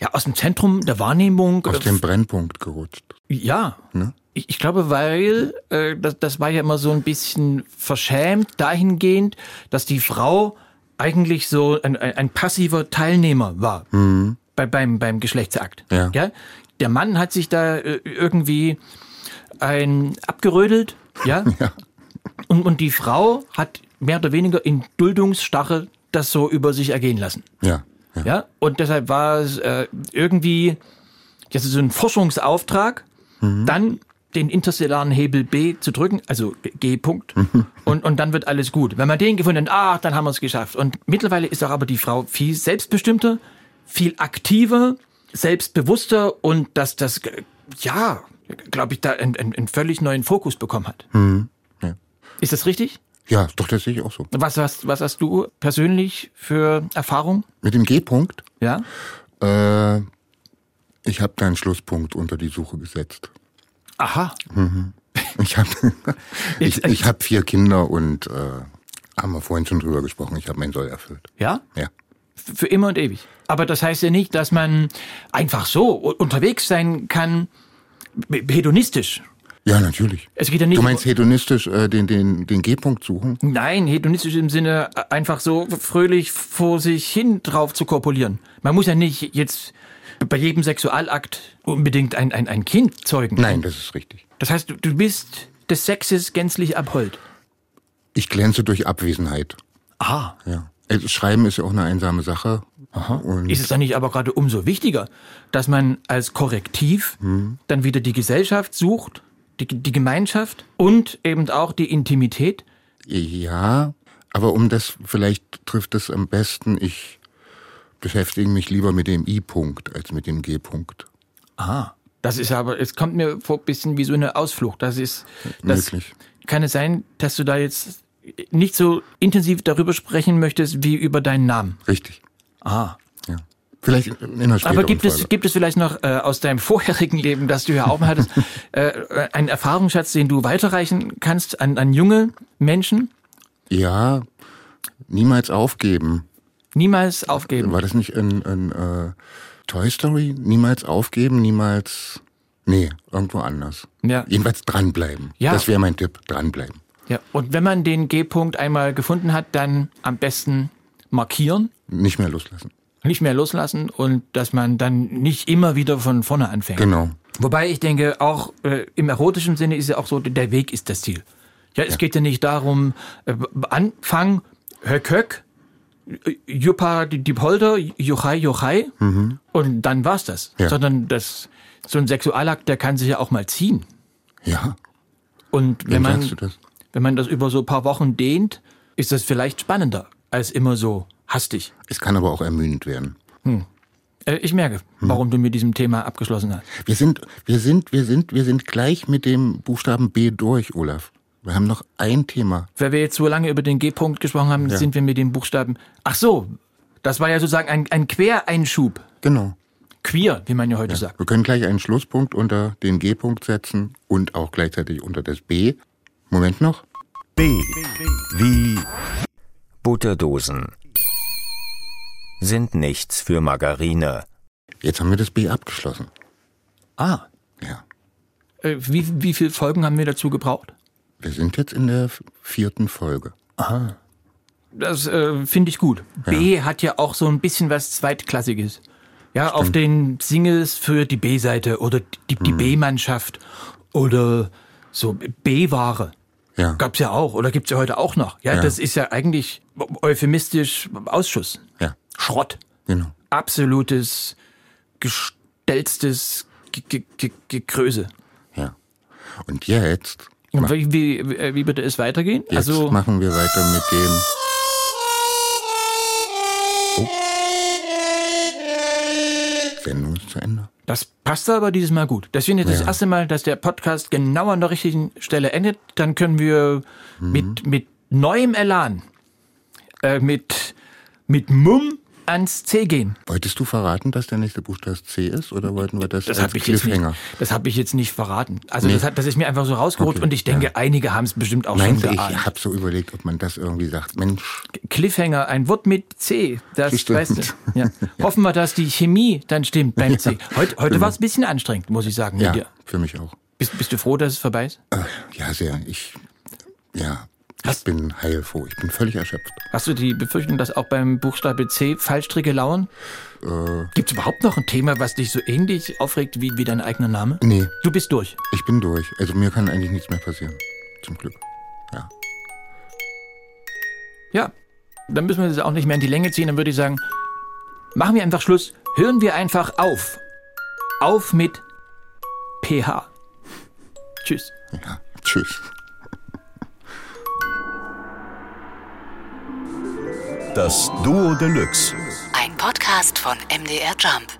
ja, aus dem Zentrum der Wahrnehmung. Aus äh, dem Brennpunkt gerutscht. Ja. Ne? Ich, ich glaube, weil äh, das, das war ja immer so ein bisschen verschämt dahingehend, dass die Frau eigentlich so ein, ein, ein passiver Teilnehmer war bei, beim, beim Geschlechtsakt. Ja. Der Mann hat sich da äh, irgendwie ein abgerödelt, ja. Ja. Und, und die Frau hat mehr oder weniger in Duldungsstache das so über sich ergehen lassen. Ja. Ja. Ja, und deshalb war es äh, irgendwie das ist so ein Forschungsauftrag, dann den interstellaren Hebel B zu drücken, also G-Punkt, und, und dann wird alles gut. Wenn man den gefunden hat, ach, dann haben wir es geschafft. Und mittlerweile ist auch aber die Frau viel selbstbestimmter, viel aktiver, selbstbewusster und dass das, äh, ja, glaube ich, da einen, einen, völlig neuen Fokus bekommen hat. Ja. Ist das richtig? Ja, doch, das sehe ich auch so. Was hast, was hast du persönlich für Erfahrung? Mit dem G-Punkt, Ja? äh, ich habe da einen Schlusspunkt unter die Suche gesetzt. Aha. Ich habe ich, ich hab vier Kinder und äh, haben wir vorhin schon drüber gesprochen. Ich habe meinen Soll erfüllt. Ja? Ja. Für immer und ewig. Aber das heißt ja nicht, dass man einfach so unterwegs sein kann, hedonistisch. Ja, natürlich. Es geht ja nicht Du meinst hedonistisch äh, den, den, den G-Punkt suchen? Nein, hedonistisch im Sinne äh, einfach so fröhlich vor sich hin drauf zu korpulieren. Man muss ja nicht jetzt bei jedem Sexualakt unbedingt ein, ein, ein Kind zeugen. Nein, das ist richtig. Das heißt, du, du bist des Sexes gänzlich abhold. Ich glänze durch Abwesenheit. Ah. Ja. Schreiben ist ja auch eine einsame Sache. Und Ist es dann nicht aber gerade umso wichtiger, dass man als Korrektiv dann wieder die Gesellschaft sucht, die, die Gemeinschaft und eben auch die Intimität? ja, aber um das, vielleicht trifft es am besten, ich beschäftige mich lieber mit dem I-Punkt als mit dem G-Punkt. Ah. Das ist aber, es kommt mir vor ein bisschen wie so eine Ausflucht. Das ist, das Möglich. kann es sein, dass du da jetzt nicht so intensiv darüber sprechen möchtest wie über deinen Namen. Richtig. Ah. Vielleicht in einer Aber gibt es, gibt es vielleicht noch äh, aus deinem vorherigen Leben, das du ja auch mal hattest, äh, einen Erfahrungsschatz, den du weiterreichen kannst an, an junge Menschen? Ja, niemals aufgeben. Niemals aufgeben. War das nicht in, in äh, Toy Story? Niemals aufgeben, niemals. Nee, irgendwo anders. Ja. Jedenfalls dranbleiben. Ja. Das wäre mein Tipp, dranbleiben. Ja. Und wenn man den G-Punkt einmal gefunden hat, dann am besten markieren, Nicht mehr loslassen. Nicht mehr loslassen und dass man dann nicht immer wieder von vorne anfängt. Genau. Wobei ich denke, auch äh, im erotischen Sinne ist ja auch so, der Weg ist das Ziel. Ja, es geht ja nicht darum, äh, Anfang, Höck, Höck, äh, Juppa, die, die Polder, Jochai, Jochai, und dann war's das. Ja. Sondern das, so ein Sexualakt, der kann sich ja auch mal ziehen. Ja. Und wenn Wem man, wenn man das über so ein paar Wochen dehnt, ist das vielleicht spannender als immer so hastig. Es kann aber auch ermüdend werden. Äh, ich merke, warum du mit diesem Thema abgeschlossen hast. Wir sind, wir sind, wir sind, wir sind gleich mit dem Buchstaben B durch, Olaf. Wir haben noch ein Thema. Weil wir jetzt so lange über den G-Punkt gesprochen haben, sind wir mit dem Buchstaben. Ach so, das war ja sozusagen ein, ein Quereinschub. Genau. Queer, wie man ja heute sagt. Wir können gleich einen Schlusspunkt unter den G-Punkt setzen und auch gleichzeitig unter das B. Moment noch. B. Wie Butterdosen sind nichts für Margarine. Jetzt haben wir das B abgeschlossen. Ah, Ja. äh, wie, wie viele Folgen haben wir dazu gebraucht? Wir sind jetzt in der vierten Folge. Das äh, finde ich gut. B hat ja auch so ein bisschen was Zweitklassiges. Ja, auf den Singles für die B-Seite oder die, die B-Mannschaft oder so B-Ware. Ja. Gab's ja auch oder gibt's ja heute auch noch. Ja, Ja. das ist ja eigentlich euphemistisch Ausschuss. Ja, Schrott. genau. Absolutes, gestellstes Ge- Ge- Ge- Gekröse. Ja. Und jetzt, Und wie, wie, wie wie würde es weitergehen? jetzt also, machen wir weiter mit dem. Oh. Sendung ist zu Ende. das passt aber dieses Mal gut. Das finde ich das Ja. erste Mal, dass der Podcast genau an der richtigen Stelle endet. Dann können wir Mhm. mit, mit neuem Elan, äh, mit, mit Mumm ans C gehen. Wolltest du verraten, dass der nächste Buchstabe C ist oder wollten wir das, Das als habe ich, jetzt nicht- Cliffhanger? das hab ich jetzt nicht verraten. Also Nee. das, hat, das ist mir einfach so rausgerutscht Okay, und ich denke, ja. einige haben es bestimmt auch Meinst du, schon ich geahnt. habe so überlegt, ob man das irgendwie sagt. Mensch, Cliffhanger, ein Wort mit C. Das Stimmt. weißt du. Ja. Hoffen wir, dass die Chemie dann stimmt beim C. Heute, heute war es ein bisschen anstrengend, muss ich sagen. ja, für mich auch. Bist, bist du froh, dass es vorbei ist? Äh, ja, sehr. Ich, ja, ich Hast- bin heilfroh. Ich bin völlig erschöpft. Hast du die Befürchtung, dass auch beim Buchstabe C Fallstricke lauern? Äh, Gibt es überhaupt noch ein Thema, was dich so ähnlich aufregt wie, wie dein eigener Name? nee, Du bist durch. ich bin durch. Also mir kann eigentlich nichts mehr passieren. Zum Glück. Ja. Ja, dann müssen wir das auch nicht mehr in die Länge ziehen. Dann würde ich sagen, machen wir einfach Schluss. Hören wir einfach auf. Auf mit PH. Tschüss. Ja. Tschüss. Das Duo Deluxe. Ein Podcast von MDR Jump.